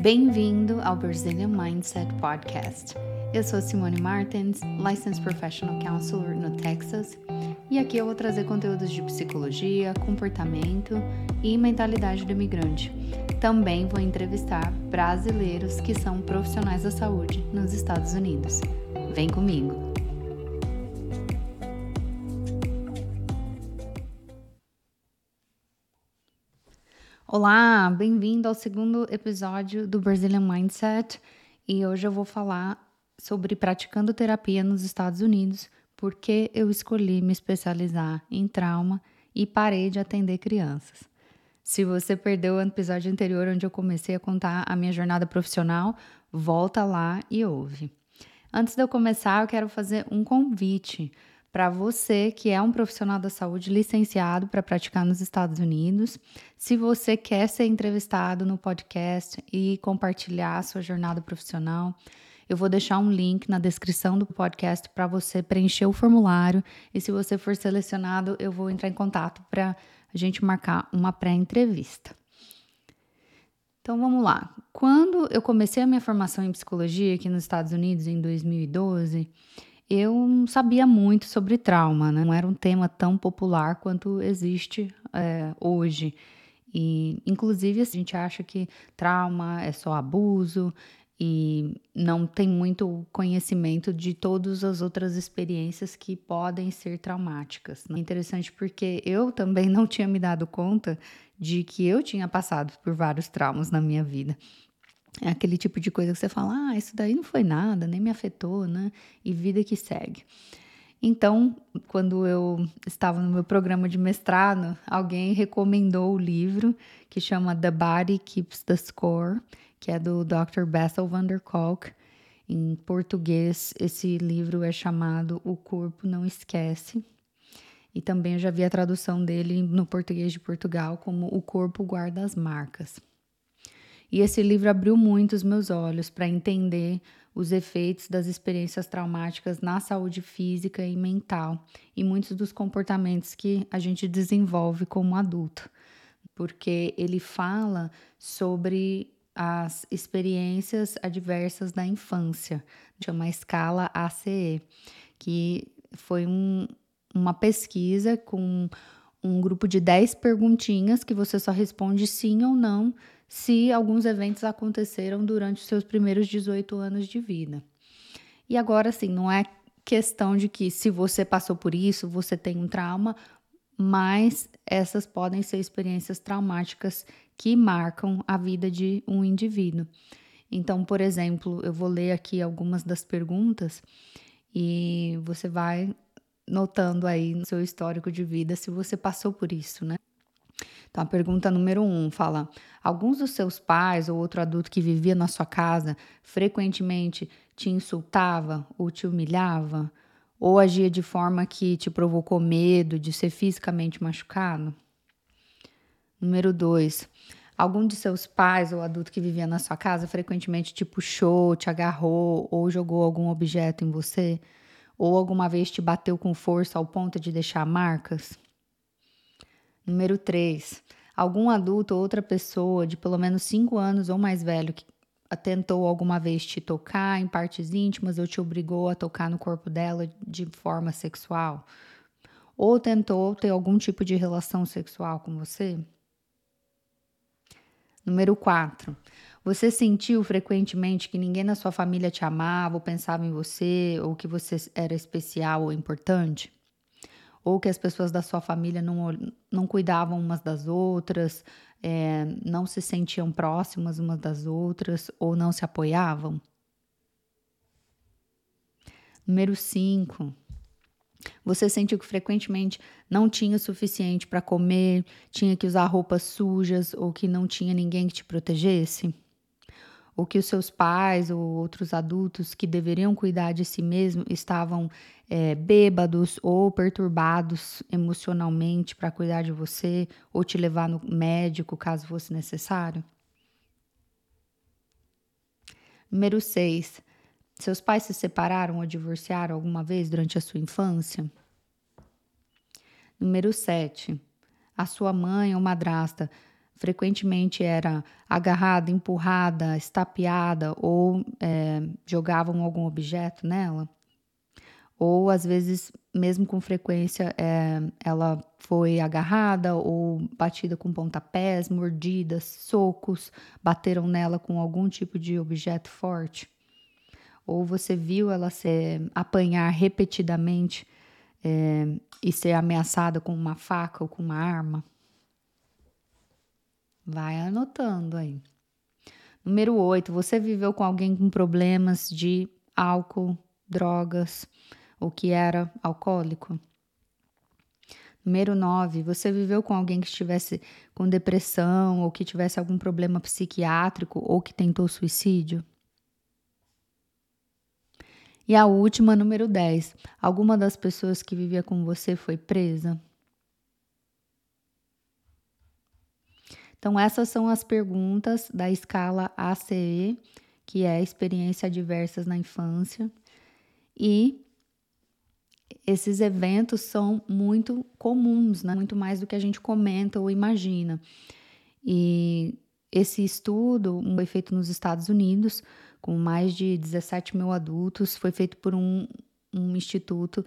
Bem-vindo ao Brazilian Mindset Podcast. Eu sou Simone Martins, Licensed Professional Counselor no Texas, e aqui eu vou trazer conteúdos de psicologia, comportamento e mentalidade do imigrante. Também vou entrevistar brasileiros que são profissionais da saúde nos Estados Unidos. Vem comigo! Olá, bem-vindo ao segundo episódio do Brazilian Mindset e hoje eu vou falar sobre praticando terapia nos Estados Unidos, porque eu escolhi me especializar em trauma e parei de atender crianças. Se você perdeu o episódio anterior onde eu comecei a contar a minha jornada profissional, volta lá e ouve. Antes de eu começar, eu quero fazer um convite para você que é um profissional da saúde licenciado para praticar nos Estados Unidos. Se você quer ser entrevistado no podcast e compartilhar a sua jornada profissional, eu vou deixar um link na descrição do podcast para você preencher o formulário e se você for selecionado, eu vou entrar em contato para a gente marcar uma pré-entrevista. Então vamos lá. Quando eu comecei a minha formação em psicologia aqui nos Estados Unidos em 2012, eu não sabia muito sobre trauma, né? não era um tema tão popular quanto existe é, hoje. E, inclusive, a gente acha que trauma é só abuso e não tem muito conhecimento de todas as outras experiências que podem ser traumáticas. É interessante porque eu também não tinha me dado conta de que eu tinha passado por vários traumas na minha vida. É aquele tipo de coisa que você fala, ah, isso daí não foi nada, nem me afetou, né? E vida que segue. Então, quando eu estava no meu programa de mestrado, alguém recomendou o livro que chama The Body Keeps the Score, que é do Dr. Bessel van der Kolk. Em português, esse livro é chamado O Corpo Não Esquece. E também eu já vi a tradução dele no português de Portugal como O Corpo Guarda as Marcas. E esse livro abriu muito os meus olhos para entender os efeitos das experiências traumáticas na saúde física e mental e muitos dos comportamentos que a gente desenvolve como adulto. Porque ele fala sobre as experiências adversas da infância, chama escala ACE, que foi um, uma pesquisa com um grupo de 10 perguntinhas que você só responde sim ou não se alguns eventos aconteceram durante os seus primeiros 18 anos de vida. E agora, sim, não é questão de que se você passou por isso, você tem um trauma, mas essas podem ser experiências traumáticas que marcam a vida de um indivíduo. Então, por exemplo, eu vou ler aqui algumas das perguntas e você vai notando aí no seu histórico de vida se você passou por isso, né? Então, a pergunta número um fala: alguns dos seus pais ou outro adulto que vivia na sua casa frequentemente te insultava ou te humilhava? Ou agia de forma que te provocou medo de ser fisicamente machucado? Número dois. Algum de seus pais ou adulto que vivia na sua casa frequentemente te puxou, te agarrou ou jogou algum objeto em você? Ou alguma vez te bateu com força ao ponto de deixar marcas? Número 3. Algum adulto ou outra pessoa de pelo menos 5 anos ou mais velho que tentou alguma vez te tocar em partes íntimas ou te obrigou a tocar no corpo dela de forma sexual? Ou tentou ter algum tipo de relação sexual com você? Número 4. Você sentiu frequentemente que ninguém na sua família te amava ou pensava em você ou que você era especial ou importante? Ou que as pessoas da sua família não, não cuidavam umas das outras, é, não se sentiam próximas umas das outras ou não se apoiavam? Número 5. Você sentiu que frequentemente não tinha o suficiente para comer, tinha que usar roupas sujas ou que não tinha ninguém que te protegesse? Ou que os seus pais ou outros adultos que deveriam cuidar de si mesmo estavam é, bêbados ou perturbados emocionalmente para cuidar de você ou te levar no médico caso fosse necessário? Número 6. Seus pais se separaram ou divorciaram alguma vez durante a sua infância? Número 7. A sua mãe ou madrasta frequentemente era agarrada, empurrada, estapeada ou é, jogavam algum objeto nela. Ou às vezes, mesmo com frequência, é, ela foi agarrada ou batida com pontapés, mordidas, socos, bateram nela com algum tipo de objeto forte. Ou você viu ela se apanhar repetidamente é, e ser ameaçada com uma faca ou com uma arma. Vai anotando aí. Número 8. Você viveu com alguém com problemas de álcool, drogas, ou que era alcoólico? Número 9. Você viveu com alguém que estivesse com depressão, ou que tivesse algum problema psiquiátrico, ou que tentou suicídio? E a última, número 10. Alguma das pessoas que vivia com você foi presa? Então, essas são as perguntas da escala ACE, que é experiência adversas na infância. E esses eventos são muito comuns, né? muito mais do que a gente comenta ou imagina. E esse estudo foi feito nos Estados Unidos com mais de 17 mil adultos. Foi feito por um, um instituto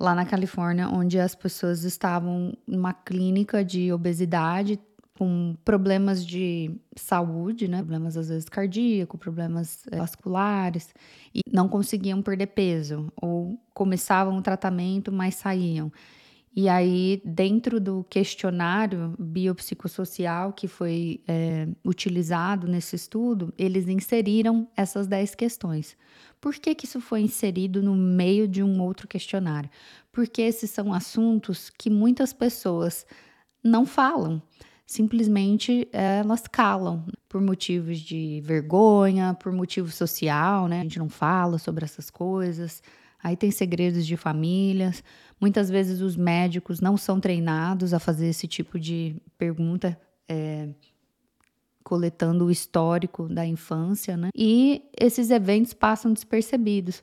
lá na Califórnia, onde as pessoas estavam numa clínica de obesidade com problemas de saúde, né? Problemas às vezes cardíacos, problemas eh, vasculares, e não conseguiam perder peso, ou começavam o tratamento, mas saíam. E aí, dentro do questionário biopsicossocial que foi é, utilizado nesse estudo, eles inseriram essas 10 questões. Por que, que isso foi inserido no meio de um outro questionário? Porque esses são assuntos que muitas pessoas não falam simplesmente elas calam por motivos de vergonha, por motivo social, né? A gente não fala sobre essas coisas. Aí tem segredos de famílias. Muitas vezes os médicos não são treinados a fazer esse tipo de pergunta, é, coletando o histórico da infância, né? E esses eventos passam despercebidos.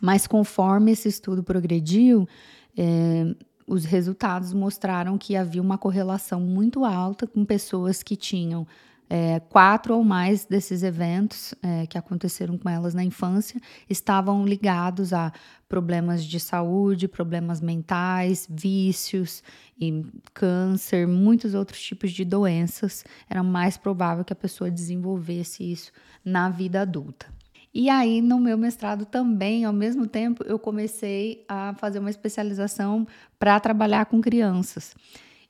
Mas conforme esse estudo progrediu, é, os resultados mostraram que havia uma correlação muito alta com pessoas que tinham é, quatro ou mais desses eventos é, que aconteceram com elas na infância estavam ligados a problemas de saúde, problemas mentais, vícios e câncer, muitos outros tipos de doenças. Era mais provável que a pessoa desenvolvesse isso na vida adulta. E aí, no meu mestrado também, ao mesmo tempo, eu comecei a fazer uma especialização para trabalhar com crianças.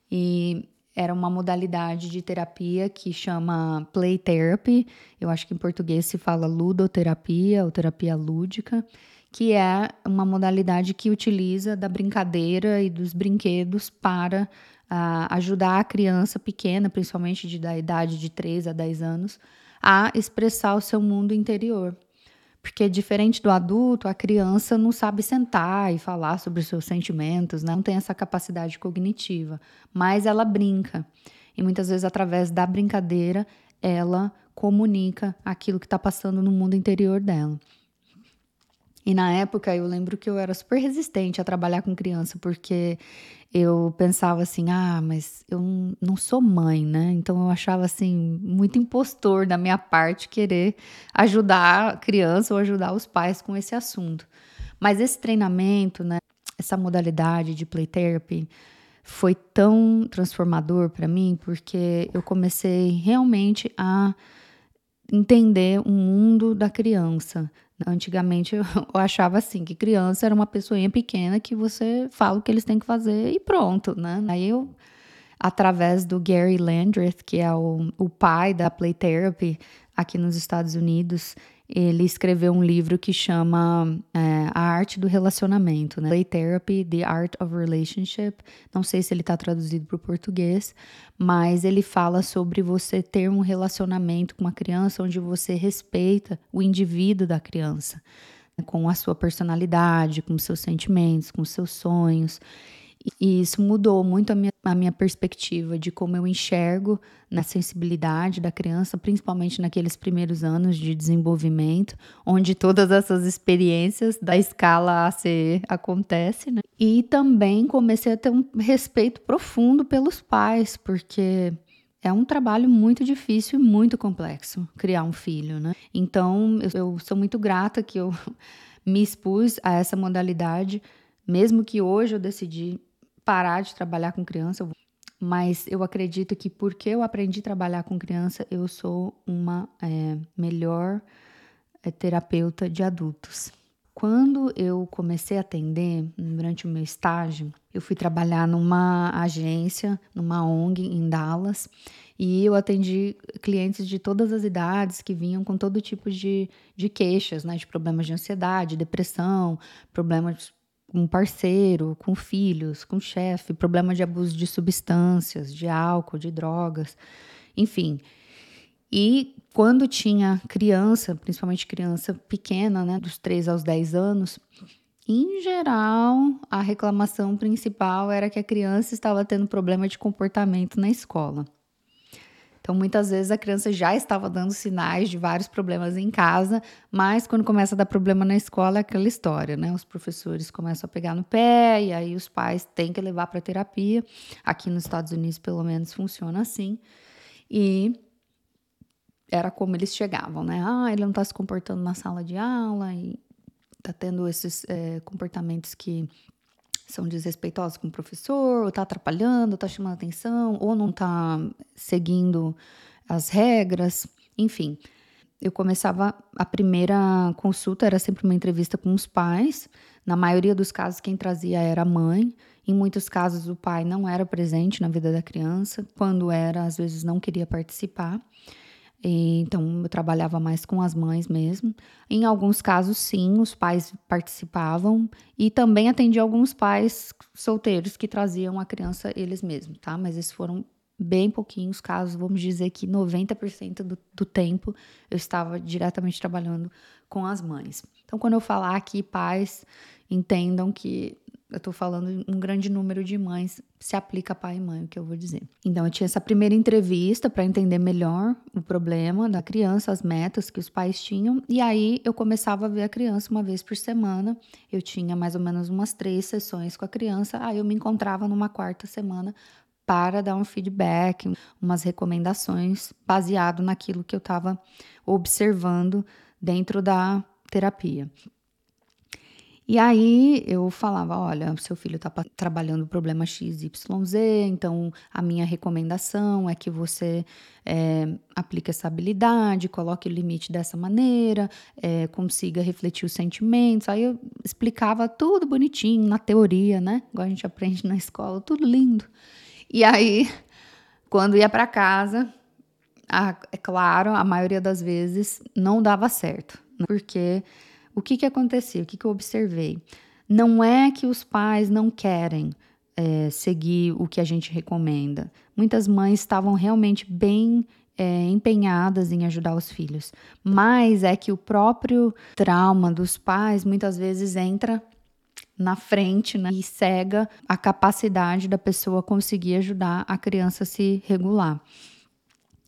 E era uma modalidade de terapia que chama play therapy. Eu acho que em português se fala ludoterapia ou terapia lúdica, que é uma modalidade que utiliza da brincadeira e dos brinquedos para uh, ajudar a criança pequena, principalmente de, da idade de 3 a 10 anos, a expressar o seu mundo interior. Porque diferente do adulto, a criança não sabe sentar e falar sobre os seus sentimentos, né? não tem essa capacidade cognitiva, mas ela brinca. E muitas vezes, através da brincadeira, ela comunica aquilo que está passando no mundo interior dela. E na época eu lembro que eu era super resistente a trabalhar com criança, porque eu pensava assim: ah, mas eu não sou mãe, né? Então eu achava assim, muito impostor da minha parte querer ajudar a criança ou ajudar os pais com esse assunto. Mas esse treinamento, né, essa modalidade de play therapy, foi tão transformador para mim, porque eu comecei realmente a entender o mundo da criança, Antigamente eu achava assim que criança era uma pessoinha pequena que você fala o que eles têm que fazer e pronto, né? Aí eu, através do Gary Landreth, que é o, o pai da Play Therapy aqui nos Estados Unidos, ele escreveu um livro que chama é, A Arte do Relacionamento, né? Play Therapy, The Art of Relationship. Não sei se ele está traduzido para o português, mas ele fala sobre você ter um relacionamento com uma criança onde você respeita o indivíduo da criança, né? com a sua personalidade, com seus sentimentos, com seus sonhos. E isso mudou muito a minha, a minha perspectiva de como eu enxergo na sensibilidade da criança, principalmente naqueles primeiros anos de desenvolvimento, onde todas essas experiências da escala ACE acontecem, né? E também comecei a ter um respeito profundo pelos pais, porque é um trabalho muito difícil e muito complexo criar um filho, né? Então, eu, eu sou muito grata que eu me expus a essa modalidade, mesmo que hoje eu decidi parar de trabalhar com criança, mas eu acredito que porque eu aprendi a trabalhar com criança, eu sou uma é, melhor é, terapeuta de adultos. Quando eu comecei a atender, durante o meu estágio, eu fui trabalhar numa agência, numa ONG em Dallas, e eu atendi clientes de todas as idades que vinham com todo tipo de, de queixas, né? De problemas de ansiedade, depressão, problemas com parceiro, com filhos, com chefe, problema de abuso de substâncias, de álcool, de drogas, enfim. E quando tinha criança, principalmente criança pequena, né, dos 3 aos 10 anos, em geral, a reclamação principal era que a criança estava tendo problema de comportamento na escola. Então, muitas vezes a criança já estava dando sinais de vários problemas em casa, mas quando começa a dar problema na escola é aquela história, né? Os professores começam a pegar no pé e aí os pais têm que levar para terapia. Aqui nos Estados Unidos, pelo menos, funciona assim. E era como eles chegavam, né? Ah, ele não está se comportando na sala de aula e está tendo esses é, comportamentos que são desrespeitosos com o professor, ou está atrapalhando, está chamando atenção, ou não está seguindo as regras, enfim. Eu começava a primeira consulta era sempre uma entrevista com os pais. Na maioria dos casos quem trazia era a mãe. Em muitos casos o pai não era presente na vida da criança. Quando era, às vezes não queria participar. E, então, eu trabalhava mais com as mães mesmo. Em alguns casos, sim, os pais participavam e também atendi alguns pais solteiros que traziam a criança eles mesmos, tá? Mas esses foram bem pouquinhos casos, vamos dizer que 90% do, do tempo eu estava diretamente trabalhando com as mães. Então, quando eu falar aqui, pais, entendam que eu estou falando um grande número de mães, se aplica pai e mãe, o que eu vou dizer. Então, eu tinha essa primeira entrevista para entender melhor o problema da criança, as metas que os pais tinham, e aí eu começava a ver a criança uma vez por semana. Eu tinha mais ou menos umas três sessões com a criança, aí eu me encontrava numa quarta semana para dar um feedback, umas recomendações baseado naquilo que eu estava observando dentro da terapia. E aí eu falava: olha, seu filho está trabalhando problema XYZ, então a minha recomendação é que você é, aplique essa habilidade, coloque o limite dessa maneira, é, consiga refletir os sentimentos. Aí eu explicava tudo bonitinho na teoria, né? Igual a gente aprende na escola, tudo lindo. E aí, quando ia para casa, a, é claro, a maioria das vezes não dava certo, né? porque o que, que acontecia? O que, que eu observei? Não é que os pais não querem é, seguir o que a gente recomenda. Muitas mães estavam realmente bem é, empenhadas em ajudar os filhos, mas é que o próprio trauma dos pais muitas vezes entra na frente né, e cega a capacidade da pessoa conseguir ajudar a criança a se regular.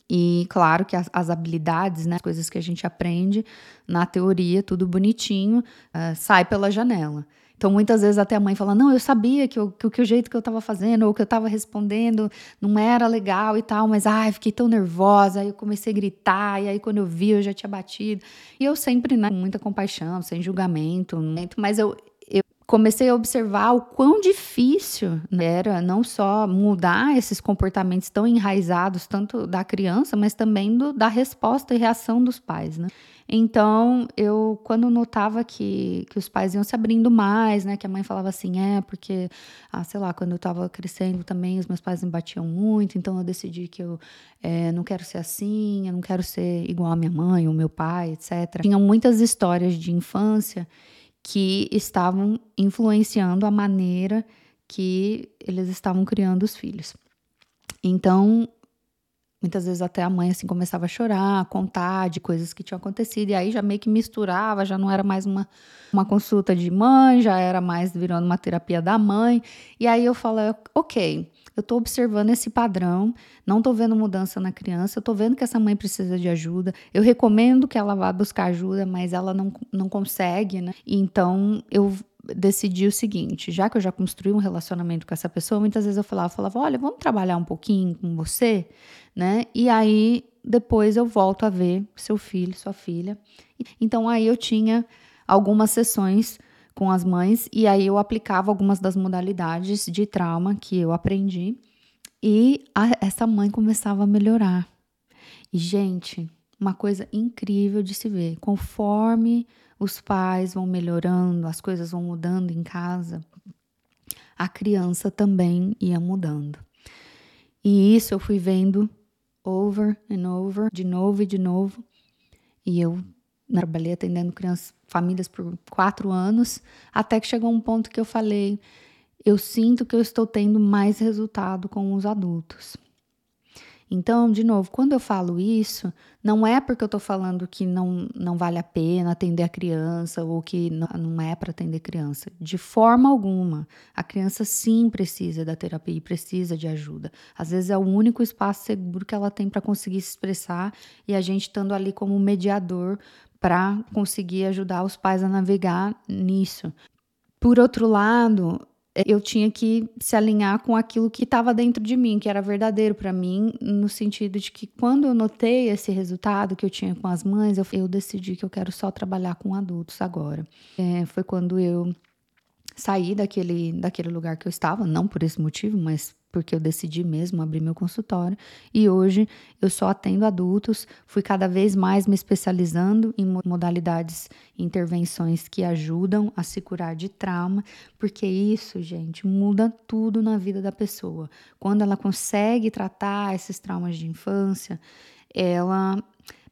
E claro que as, as, habilidades, né, as coisas que a gente aprende na teoria, tudo bonitinho, uh, sai pela janela. Então, muitas vezes até a mãe fala: Não, eu sabia que, eu, que, que o jeito que eu estava fazendo ou que eu estava respondendo não era legal e tal, mas ai, fiquei tão nervosa. Aí eu comecei a gritar, e aí quando eu vi, eu já tinha batido. E eu sempre, né, com muita compaixão, sem julgamento, mas eu, comecei a observar o quão difícil era não só mudar esses comportamentos tão enraizados, tanto da criança, mas também do, da resposta e reação dos pais, né? Então, eu, quando notava que, que os pais iam se abrindo mais, né? Que a mãe falava assim, é, porque, ah, sei lá, quando eu estava crescendo também, os meus pais me batiam muito, então eu decidi que eu é, não quero ser assim, eu não quero ser igual a minha mãe ou meu pai, etc. Tinham muitas histórias de infância que estavam influenciando a maneira que eles estavam criando os filhos. Então, muitas vezes até a mãe assim começava a chorar, a contar de coisas que tinham acontecido e aí já meio que misturava, já não era mais uma uma consulta de mãe, já era mais virando uma terapia da mãe. E aí eu falei, OK, eu estou observando esse padrão, não estou vendo mudança na criança, eu estou vendo que essa mãe precisa de ajuda. Eu recomendo que ela vá buscar ajuda, mas ela não, não consegue, né? Então eu decidi o seguinte: já que eu já construí um relacionamento com essa pessoa, muitas vezes eu falava, falava, olha, vamos trabalhar um pouquinho com você, né? E aí depois eu volto a ver seu filho, sua filha. Então aí eu tinha algumas sessões com as mães e aí eu aplicava algumas das modalidades de trauma que eu aprendi e a, essa mãe começava a melhorar. E gente, uma coisa incrível de se ver, conforme os pais vão melhorando, as coisas vão mudando em casa, a criança também ia mudando. E isso eu fui vendo over and over, de novo e de novo. E eu trabalhei atendendo crianças, famílias por quatro anos, até que chegou um ponto que eu falei: eu sinto que eu estou tendo mais resultado com os adultos. Então, de novo, quando eu falo isso, não é porque eu estou falando que não, não vale a pena atender a criança ou que não, não é para atender criança. De forma alguma. A criança sim precisa da terapia e precisa de ajuda. Às vezes é o único espaço seguro que ela tem para conseguir se expressar e a gente estando ali como mediador para conseguir ajudar os pais a navegar nisso. Por outro lado, eu tinha que se alinhar com aquilo que estava dentro de mim, que era verdadeiro para mim, no sentido de que quando eu notei esse resultado que eu tinha com as mães, eu, eu decidi que eu quero só trabalhar com adultos agora. É, foi quando eu saí daquele, daquele lugar que eu estava, não por esse motivo, mas porque eu decidi mesmo abrir meu consultório e hoje eu só atendo adultos, fui cada vez mais me especializando em modalidades intervenções que ajudam a se curar de trauma, porque isso, gente, muda tudo na vida da pessoa. Quando ela consegue tratar esses traumas de infância, ela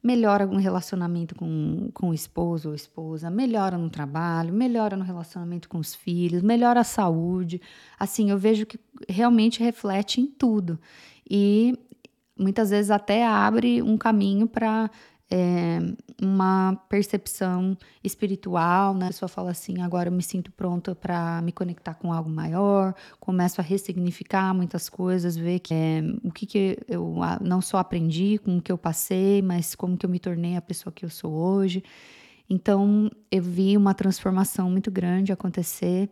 melhora no relacionamento com, com o esposo ou esposa, melhora no trabalho, melhora no relacionamento com os filhos, melhora a saúde. Assim, eu vejo que realmente reflete em tudo. E muitas vezes até abre um caminho para é, uma percepção espiritual, né? A pessoa fala assim, agora eu me sinto pronta para me conectar com algo maior, começo a ressignificar muitas coisas, ver que é, o que, que eu não só aprendi com o que eu passei, mas como que eu me tornei a pessoa que eu sou hoje. Então, eu vi uma transformação muito grande acontecer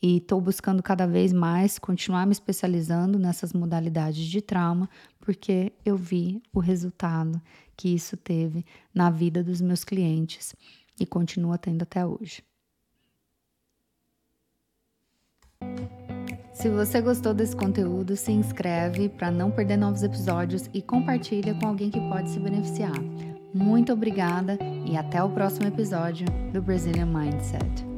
e estou buscando cada vez mais continuar me especializando nessas modalidades de trauma, porque eu vi o resultado que isso teve na vida dos meus clientes e continua tendo até hoje. Se você gostou desse conteúdo, se inscreve para não perder novos episódios e compartilha com alguém que pode se beneficiar. Muito obrigada e até o próximo episódio do Brazilian Mindset.